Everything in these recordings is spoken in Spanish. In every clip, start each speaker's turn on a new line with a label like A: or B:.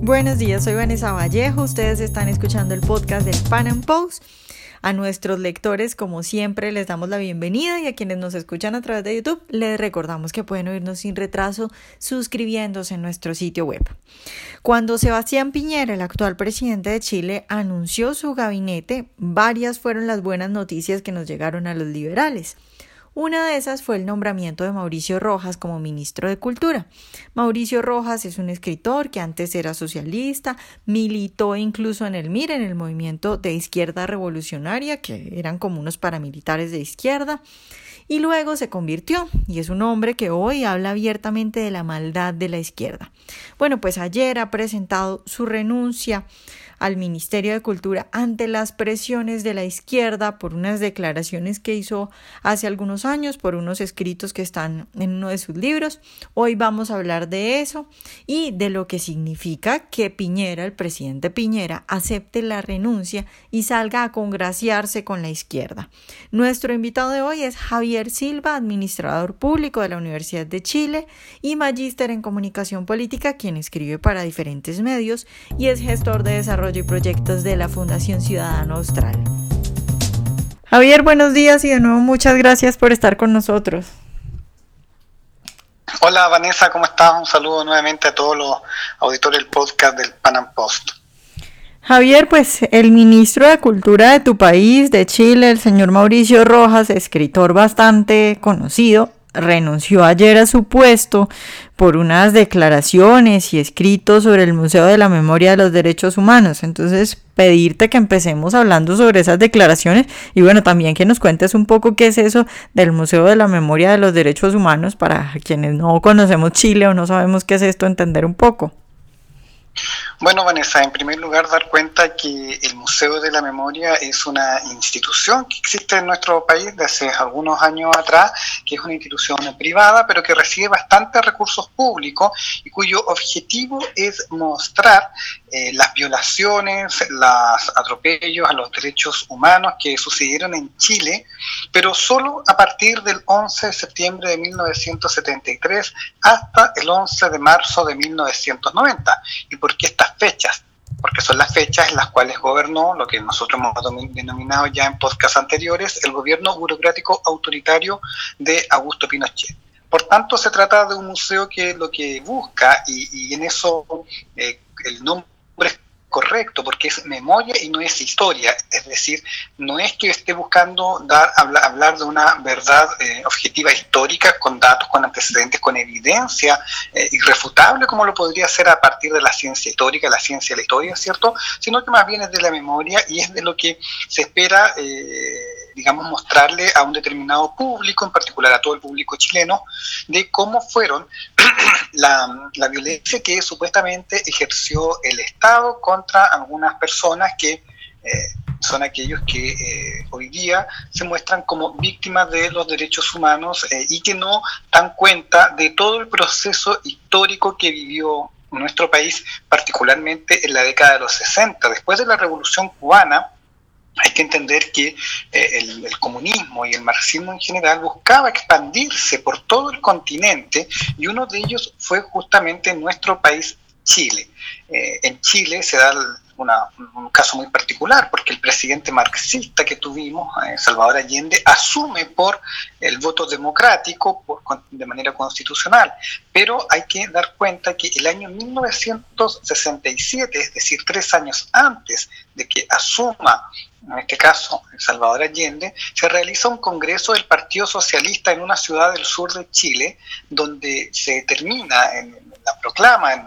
A: Buenos días, soy Vanessa Vallejo. Ustedes están escuchando el podcast del Pan Am Post. A nuestros lectores, como siempre, les damos la bienvenida y a quienes nos escuchan a través de YouTube, les recordamos que pueden oírnos sin retraso suscribiéndose en nuestro sitio web. Cuando Sebastián Piñera, el actual presidente de Chile, anunció su gabinete, varias fueron las buenas noticias que nos llegaron a los liberales. Una de esas fue el nombramiento de Mauricio Rojas como ministro de Cultura. Mauricio Rojas es un escritor que antes era socialista, militó incluso en el MIR, en el movimiento de izquierda revolucionaria, que eran como unos paramilitares de izquierda, y luego se convirtió, y es un hombre que hoy habla abiertamente de la maldad de la izquierda. Bueno, pues ayer ha presentado su renuncia al Ministerio de Cultura ante las presiones de la izquierda por unas declaraciones que hizo hace algunos años, por unos escritos que están en uno de sus libros. Hoy vamos a hablar de eso y de lo que significa que Piñera, el presidente Piñera, acepte la renuncia y salga a congraciarse con la izquierda. Nuestro invitado de hoy es Javier Silva, administrador público de la Universidad de Chile y magíster en comunicación política, quien escribe para diferentes medios y es gestor de desarrollo y Proyectos de la Fundación Ciudadano Austral. Javier, buenos días y de nuevo muchas gracias por estar con nosotros.
B: Hola Vanessa, ¿cómo estás? Un saludo nuevamente a todos los auditores del podcast del Panam Post.
A: Javier, pues el ministro de Cultura de tu país, de Chile, el señor Mauricio Rojas, escritor bastante conocido, renunció ayer a su puesto por unas declaraciones y escritos sobre el Museo de la Memoria de los Derechos Humanos. Entonces, pedirte que empecemos hablando sobre esas declaraciones y bueno, también que nos cuentes un poco qué es eso del Museo de la Memoria de los Derechos Humanos para quienes no conocemos Chile o no sabemos qué es esto, entender un poco.
B: Bueno, Vanessa, en primer lugar dar cuenta que el Museo de la Memoria es una institución que existe en nuestro país desde algunos años atrás, que es una institución privada, pero que recibe bastantes recursos públicos y cuyo objetivo es mostrar eh, las violaciones, los atropellos a los derechos humanos que sucedieron en Chile, pero solo a partir del 11 de septiembre de 1973 hasta el 11 de marzo de 1990. ¿Y por qué estas fechas? Porque son las fechas en las cuales gobernó lo que nosotros hemos denominado ya en podcasts anteriores, el gobierno burocrático autoritario de Augusto Pinochet. Por tanto, se trata de un museo que lo que busca, y, en eso eh, el nombre correcto, porque es memoria y no es historia. Es decir, no es que esté buscando dar, hablar, de una verdad eh, objetiva histórica con datos, con antecedentes, con evidencia eh, irrefutable, como lo podría ser a partir de la ciencia histórica, la ciencia de la historia, ¿cierto? Sino que más bien es de la memoria y es de lo que se espera. Eh, digamos, mostrarle a un determinado público, en particular a todo el público chileno, de cómo fueron la, la, violencia que supuestamente ejerció el Estado contra algunas personas que eh, son aquellos que eh, hoy día se muestran como víctimas de los derechos humanos eh, y que no dan cuenta de todo el proceso histórico que vivió nuestro país, particularmente en la década de los 60. Después de la Revolución cubana, hay que entender que eh, el, comunismo y el marxismo en general buscaba expandirse por todo el continente y uno de ellos fue justamente nuestro país, Chile. Eh, en Chile se da un caso muy particular, porque el presidente marxista que tuvimos, eh, Salvador Allende, asume por el voto democrático de manera constitucional. Pero hay que dar cuenta que el año 1967, es decir, tres años antes de que asuma, en este caso, Salvador Allende, se realiza un congreso del Partido Socialista en una ciudad del sur de Chile, donde se determina en la proclama, en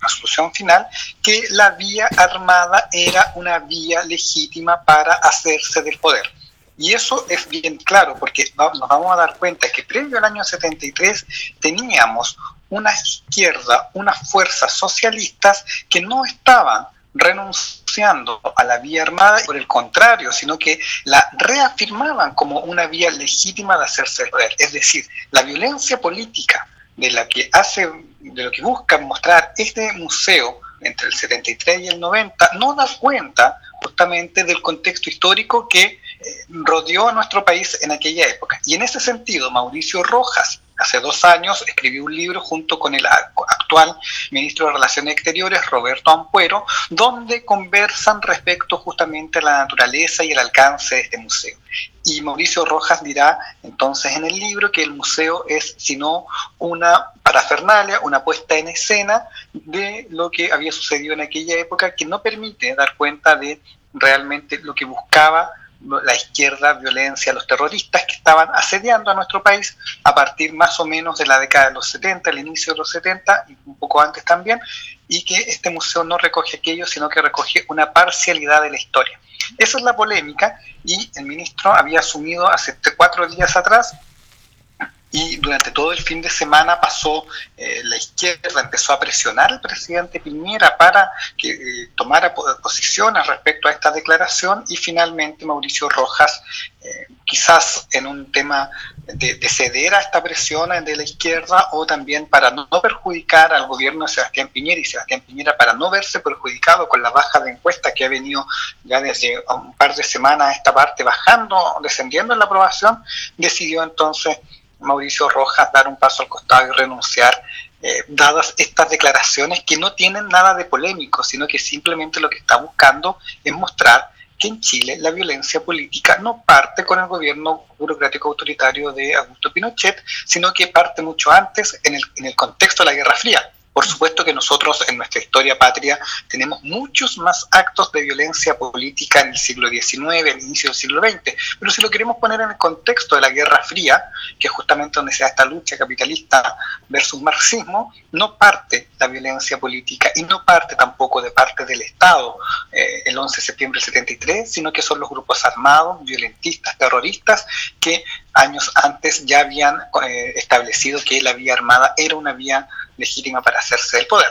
B: resolución final, que la vía armada era una vía legítima para hacerse del poder. Y eso es bien claro, porque nos vamos a dar cuenta que previo al año 73 teníamos una izquierda, unas fuerzas socialistas que no estaban renunciando a la vía armada, por el contrario, sino que la reafirmaban como una vía legítima de hacerse poder. Es decir, la violencia política de la que hace, de lo que busca mostrar este museo entre el 73 y el 90, no da cuenta justamente del contexto histórico que rodeó a nuestro país en aquella época. Y en ese sentido, Mauricio Rojas, hace dos años, escribió un libro junto con el actual ministro de Relaciones Exteriores, Roberto Ampuero, donde conversan respecto justamente a la naturaleza y el alcance de este museo. Y Mauricio Rojas dirá entonces en el libro que el museo es sino una parafernalia, una puesta en escena de lo que había sucedido en aquella época que no permite dar cuenta de realmente lo que buscaba la izquierda, violencia, los terroristas que estaban asediando a nuestro país a partir más o menos de la década de los 70, el inicio de los 70 y un poco antes también, y que este museo no recoge aquello, sino que recoge una parcialidad de la historia. Esa es la polémica y el ministro había asumido hace cuatro días atrás y durante todo el fin de semana pasó eh, la izquierda, empezó a presionar al presidente Piñera para que eh, tomara posiciones respecto a esta declaración y finalmente Mauricio Rojas, eh, quizás en un tema de, de, ceder a esta presión de la izquierda o también para no, perjudicar al gobierno de Sebastián Piñera y Sebastián Piñera para no verse perjudicado con la baja de encuesta que ha venido ya desde un par de semanas a esta parte bajando, descendiendo en la aprobación, decidió entonces Mauricio Rojas dar un paso al costado y renunciar, eh, dadas estas declaraciones que no tienen nada de polémico, sino que simplemente lo que está buscando es mostrar que en Chile la violencia política no parte con el gobierno burocrático autoritario de Augusto Pinochet, sino que parte mucho antes en el, en el contexto de la Guerra Fría. Por supuesto que nosotros en nuestra historia patria tenemos muchos más actos de violencia política en el siglo XIX, el inicio del siglo XX, pero si lo queremos poner en el contexto de la Guerra Fría, que es justamente donde se da esta lucha capitalista versus marxismo, no parte la violencia política y no parte tampoco de parte del Estado eh, el 11 de septiembre del 73, sino que son los grupos armados, violentistas, terroristas, que años antes ya habían eh, establecido que la vía armada era una vía legítima para hacerse del poder.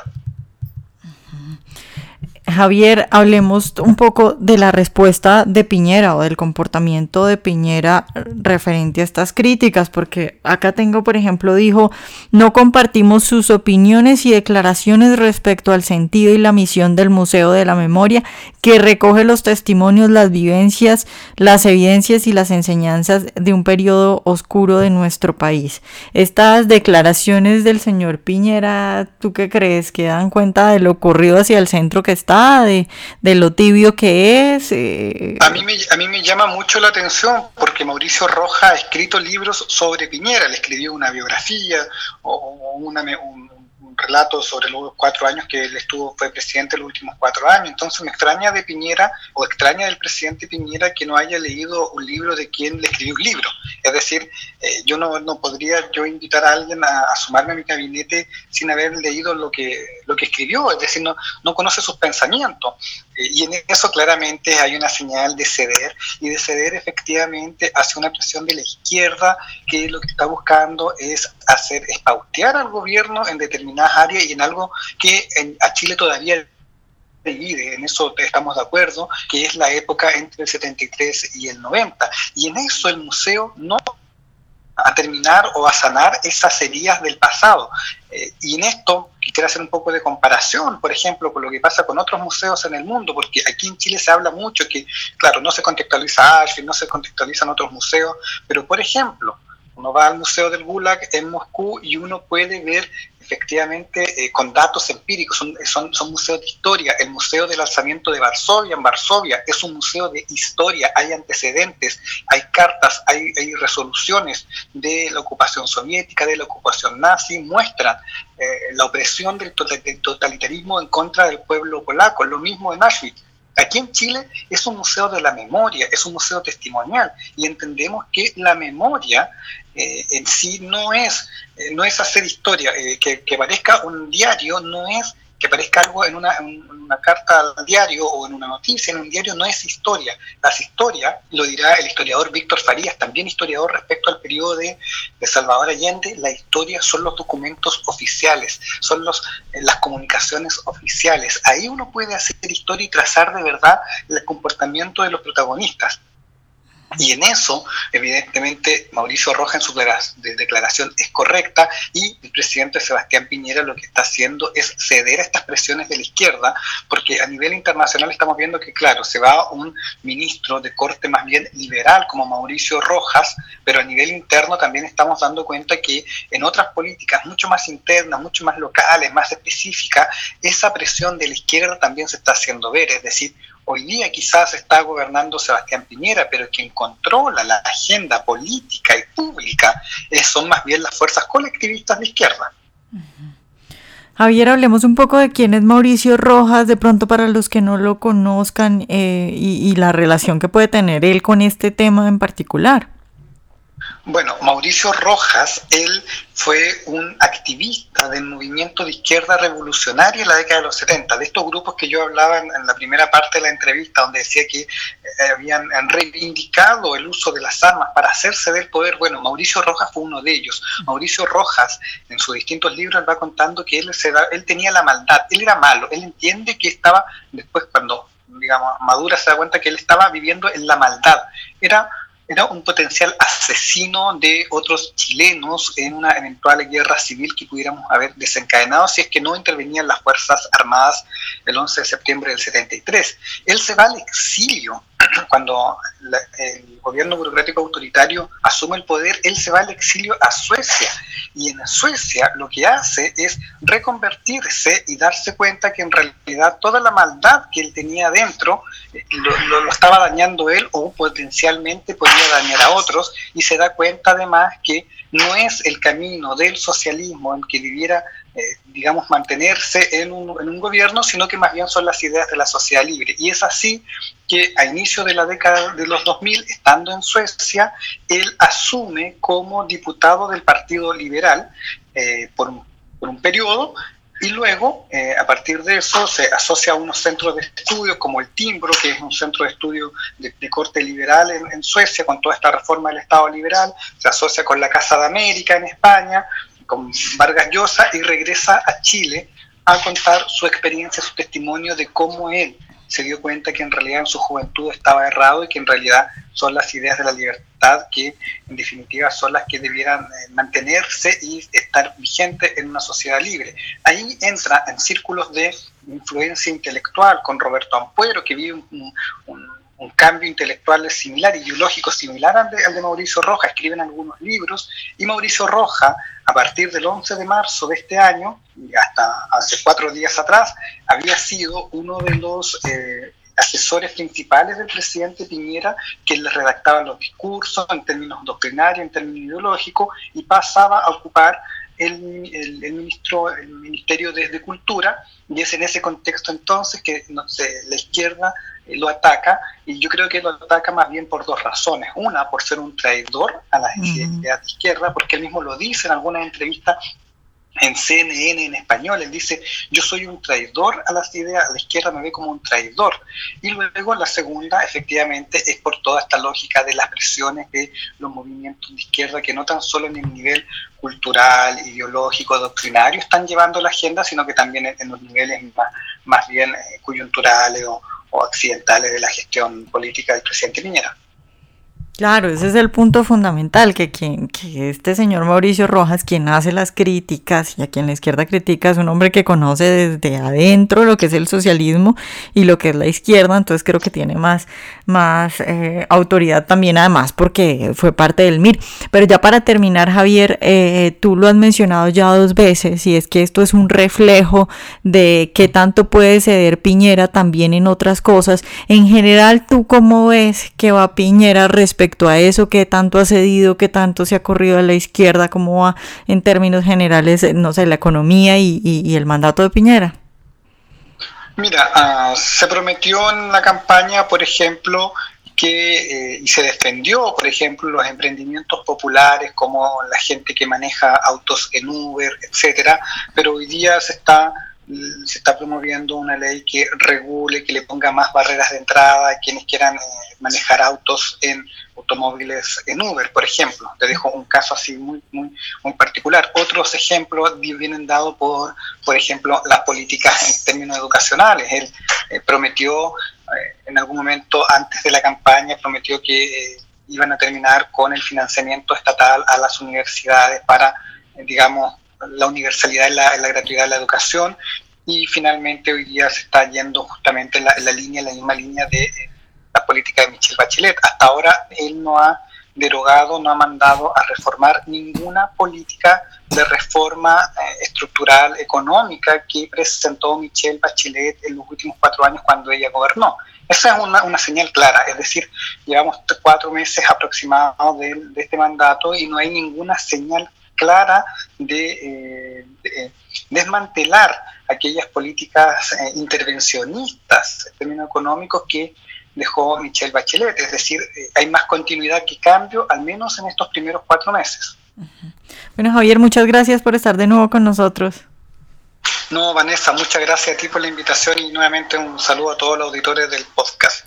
A: Javier, hablemos un poco de la respuesta de Piñera o del comportamiento de Piñera referente a estas críticas, porque acá tengo, por ejemplo, dijo, no compartimos sus opiniones y declaraciones respecto al sentido y la misión del Museo de la Memoria, que recoge los testimonios, las vivencias, las evidencias y las enseñanzas de un periodo oscuro de nuestro país. Estas declaraciones del señor Piñera, ¿tú qué crees? ¿Que dan cuenta de lo ocurrido hacia el centro que está? De, lo tibio que es.
B: Eh. A, mí me, a mí me llama mucho la atención porque Mauricio Roja ha escrito libros sobre Piñera, le escribió una biografía o una, un, relato sobre los cuatro años que él estuvo, fue presidente los últimos cuatro años. Entonces me extraña de Piñera o extraña del presidente Piñera que no haya leído un libro de quien le escribió un libro. Es decir, eh, yo no, no, podría yo invitar a alguien a, sumarme a mi gabinete sin haber leído lo que, lo que escribió, es decir, no, no conoce sus pensamientos. Eh, y en eso claramente hay una señal de ceder y de ceder efectivamente hacia una presión de la izquierda que lo que está buscando es hacer, es pautear al gobierno en determinadas áreas y en algo que a Chile todavía divide, en eso estamos de acuerdo, que es la época entre el 73 y el 90. Y en eso el museo no a terminar o a sanar esas heridas del pasado. Eh, y en esto quisiera hacer un poco de comparación, por ejemplo, con lo que pasa con otros museos en el mundo, porque aquí en Chile se habla mucho que, claro, no se contextualiza Auschwitz, no se contextualizan otros museos, pero por ejemplo, uno va al Museo del Gulag en Moscú y uno puede ver efectivamente eh, con datos empíricos, son, son, son, museos de historia. El Museo del Alzamiento de Varsovia, en Varsovia, es un museo de historia, hay antecedentes, hay cartas, hay, hay resoluciones de la ocupación soviética, de la ocupación nazi, muestran eh, la opresión del totalitarismo en contra del pueblo polaco, lo mismo en Auschwitz. Aquí en Chile es un museo de la memoria, es un museo testimonial y entendemos que la memoria eh, en sí no es, eh, no es hacer historia, eh, que, que, parezca un diario no es que parezca algo en una, una, carta al diario o en una noticia en un diario no es historia. Las historias, lo dirá el historiador Víctor Farías, también historiador respecto al periodo de, de Salvador Allende, la historia son los documentos oficiales, son los, las comunicaciones oficiales. Ahí uno puede hacer historia y trazar de verdad el comportamiento de los protagonistas. Y en eso, evidentemente, Mauricio Rojas en su declaración es correcta y el presidente Sebastián Piñera lo que está haciendo es ceder a estas presiones de la izquierda, porque a nivel internacional estamos viendo que, claro, se va un ministro de corte más bien liberal como Mauricio Rojas, pero a nivel interno también estamos dando cuenta que en otras políticas mucho más internas, mucho más locales, más específicas, esa presión de la izquierda también se está haciendo ver, es decir, Hoy día quizás está gobernando Sebastián Piñera, pero quien controla la agenda política y pública eh, son más bien las fuerzas colectivistas de izquierda.
A: Javier, hablemos un poco de quién es Mauricio Rojas, de pronto para los que no lo conozcan eh, y la relación que puede tener él con este tema en particular.
B: Bueno, Mauricio Rojas, él fue un activista del movimiento de izquierda revolucionaria en la década de los 70, de estos grupos que yo hablaba en, la primera parte de la entrevista, donde decía que eh, habían reivindicado el uso de las armas para hacerse del poder. Bueno, Mauricio Rojas fue uno de ellos. Mauricio Rojas, en sus distintos libros, va contando que él, se él tenía la maldad, él era malo, él entiende que estaba, después cuando digamos, Madura se da cuenta que él estaba viviendo en la maldad. Era era un potencial asesino de otros chilenos en una eventual guerra civil que pudiéramos haber desencadenado si es que no intervenían las Fuerzas Armadas el 11 de septiembre del 73. Él se va al exilio cuando el gobierno burocrático autoritario asume el poder, él se va al exilio a Suecia. Y en Suecia lo que hace es reconvertirse y darse cuenta que en realidad toda la maldad que él tenía dentro eh, lo, lo estaba dañando él o potencialmente podía dañar a otros. Y se da cuenta además que no es el camino del socialismo en que viviera eh, digamos, mantenerse en un, gobierno, sino que más bien son las ideas de la sociedad libre. Y es así que a inicio de la década de los 2000, estando en Suecia, él asume como diputado del Partido Liberal eh, por, un, por, periodo. Y luego, eh, a partir de eso, se asocia a unos centros de estudio como el Timbro, que es un centro de estudio de, de corte liberal en, en, Suecia, con toda esta reforma del Estado liberal, se asocia con la Casa de América en España, con Vargas Llosa y regresa a Chile a contar su experiencia, su testimonio de cómo él se dio cuenta que en realidad en su juventud estaba errado y que en realidad son las ideas de la libertad que en definitiva son las que debieran eh, mantenerse y estar vigentes en una sociedad libre. Ahí entra en círculos de influencia intelectual con Roberto Ampuero, que vive un, un un cambio intelectual similar, ideológico similar al de, Mauricio Roja, escriben algunos libros, y Mauricio Roja, a partir del 11 de marzo de este año, hasta hace cuatro días atrás, había sido uno de los eh, asesores principales del presidente Piñera, que le redactaba los discursos en términos doctrinarios, en términos ideológicos, y pasaba a ocupar el, el, ministro, el Ministerio de, Cultura, y es en ese contexto entonces que no sé, la izquierda lo ataca, y yo creo que lo ataca más bien por dos razones. Una, por ser un traidor a la ideas de izquierda, porque él mismo lo dice en algunas entrevistas en CNN en español, él dice, yo soy un traidor a las ideas, a la izquierda me ve como un traidor. Y luego la segunda, efectivamente, es por toda esta lógica de las presiones de los movimientos de izquierda que no tan solo en el nivel cultural, ideológico, doctrinario están llevando la agenda, sino que también en los niveles más, más bien eh, coyunturales o, o accidentales de la gestión política del presidente Piñera.
A: Claro, ese es el punto fundamental, que, quien, que este señor Mauricio Rojas, quien hace las críticas y a quien la izquierda critica, es un hombre que conoce desde adentro lo que es el socialismo y lo que es la izquierda, entonces creo que tiene más, más eh, autoridad también además porque fue parte del MIR. Pero ya para terminar, Javier, eh, tú lo has mencionado ya dos veces y es que esto es un reflejo de qué tanto puede ceder Piñera también en otras cosas. En general, ¿tú cómo ves que va Piñera respecto respecto a eso, qué tanto ha cedido, qué tanto se ha corrido a la izquierda, cómo va en términos generales, no sé, la economía y, el mandato de Piñera.
B: Mira, uh, se prometió en la campaña, por ejemplo, que, eh, y se defendió, por ejemplo, los emprendimientos populares como la gente que maneja autos en Uber, etcétera, pero hoy día se está se está promoviendo una ley que regule, que le ponga más barreras de entrada a quienes quieran eh, manejar autos en automóviles en Uber, por ejemplo. Te dejo un caso así muy, muy, muy particular. Otros ejemplos vienen dados por, por ejemplo, las políticas en términos educacionales. Él eh, prometió, eh, en algún momento antes de la campaña, prometió que iban a terminar con el financiamiento estatal a las universidades para, digamos, la universalidad y la, la, gratuidad de la educación. Y finalmente hoy día se está yendo justamente en la, la línea, la misma línea de eh, la política de Michelle Bachelet. Hasta ahora él no ha derogado, no ha mandado a reformar ninguna política de reforma eh, estructural económica que presentó Michelle Bachelet en los últimos cuatro años cuando ella gobernó. Esa es una, una señal clara, es decir, llevamos cuatro meses aproximados de, de, este mandato y no hay ninguna señal clara de, eh, de desmantelar aquellas políticas eh, intervencionistas en términos económicos que dejó Michelle Bachelet. Es decir, eh, hay más continuidad que cambio, al menos en estos primeros cuatro meses.
A: Bueno, Javier, muchas gracias por estar de nuevo con nosotros.
B: No, Vanessa, muchas gracias a ti por la invitación y nuevamente un saludo a todos los auditores del podcast.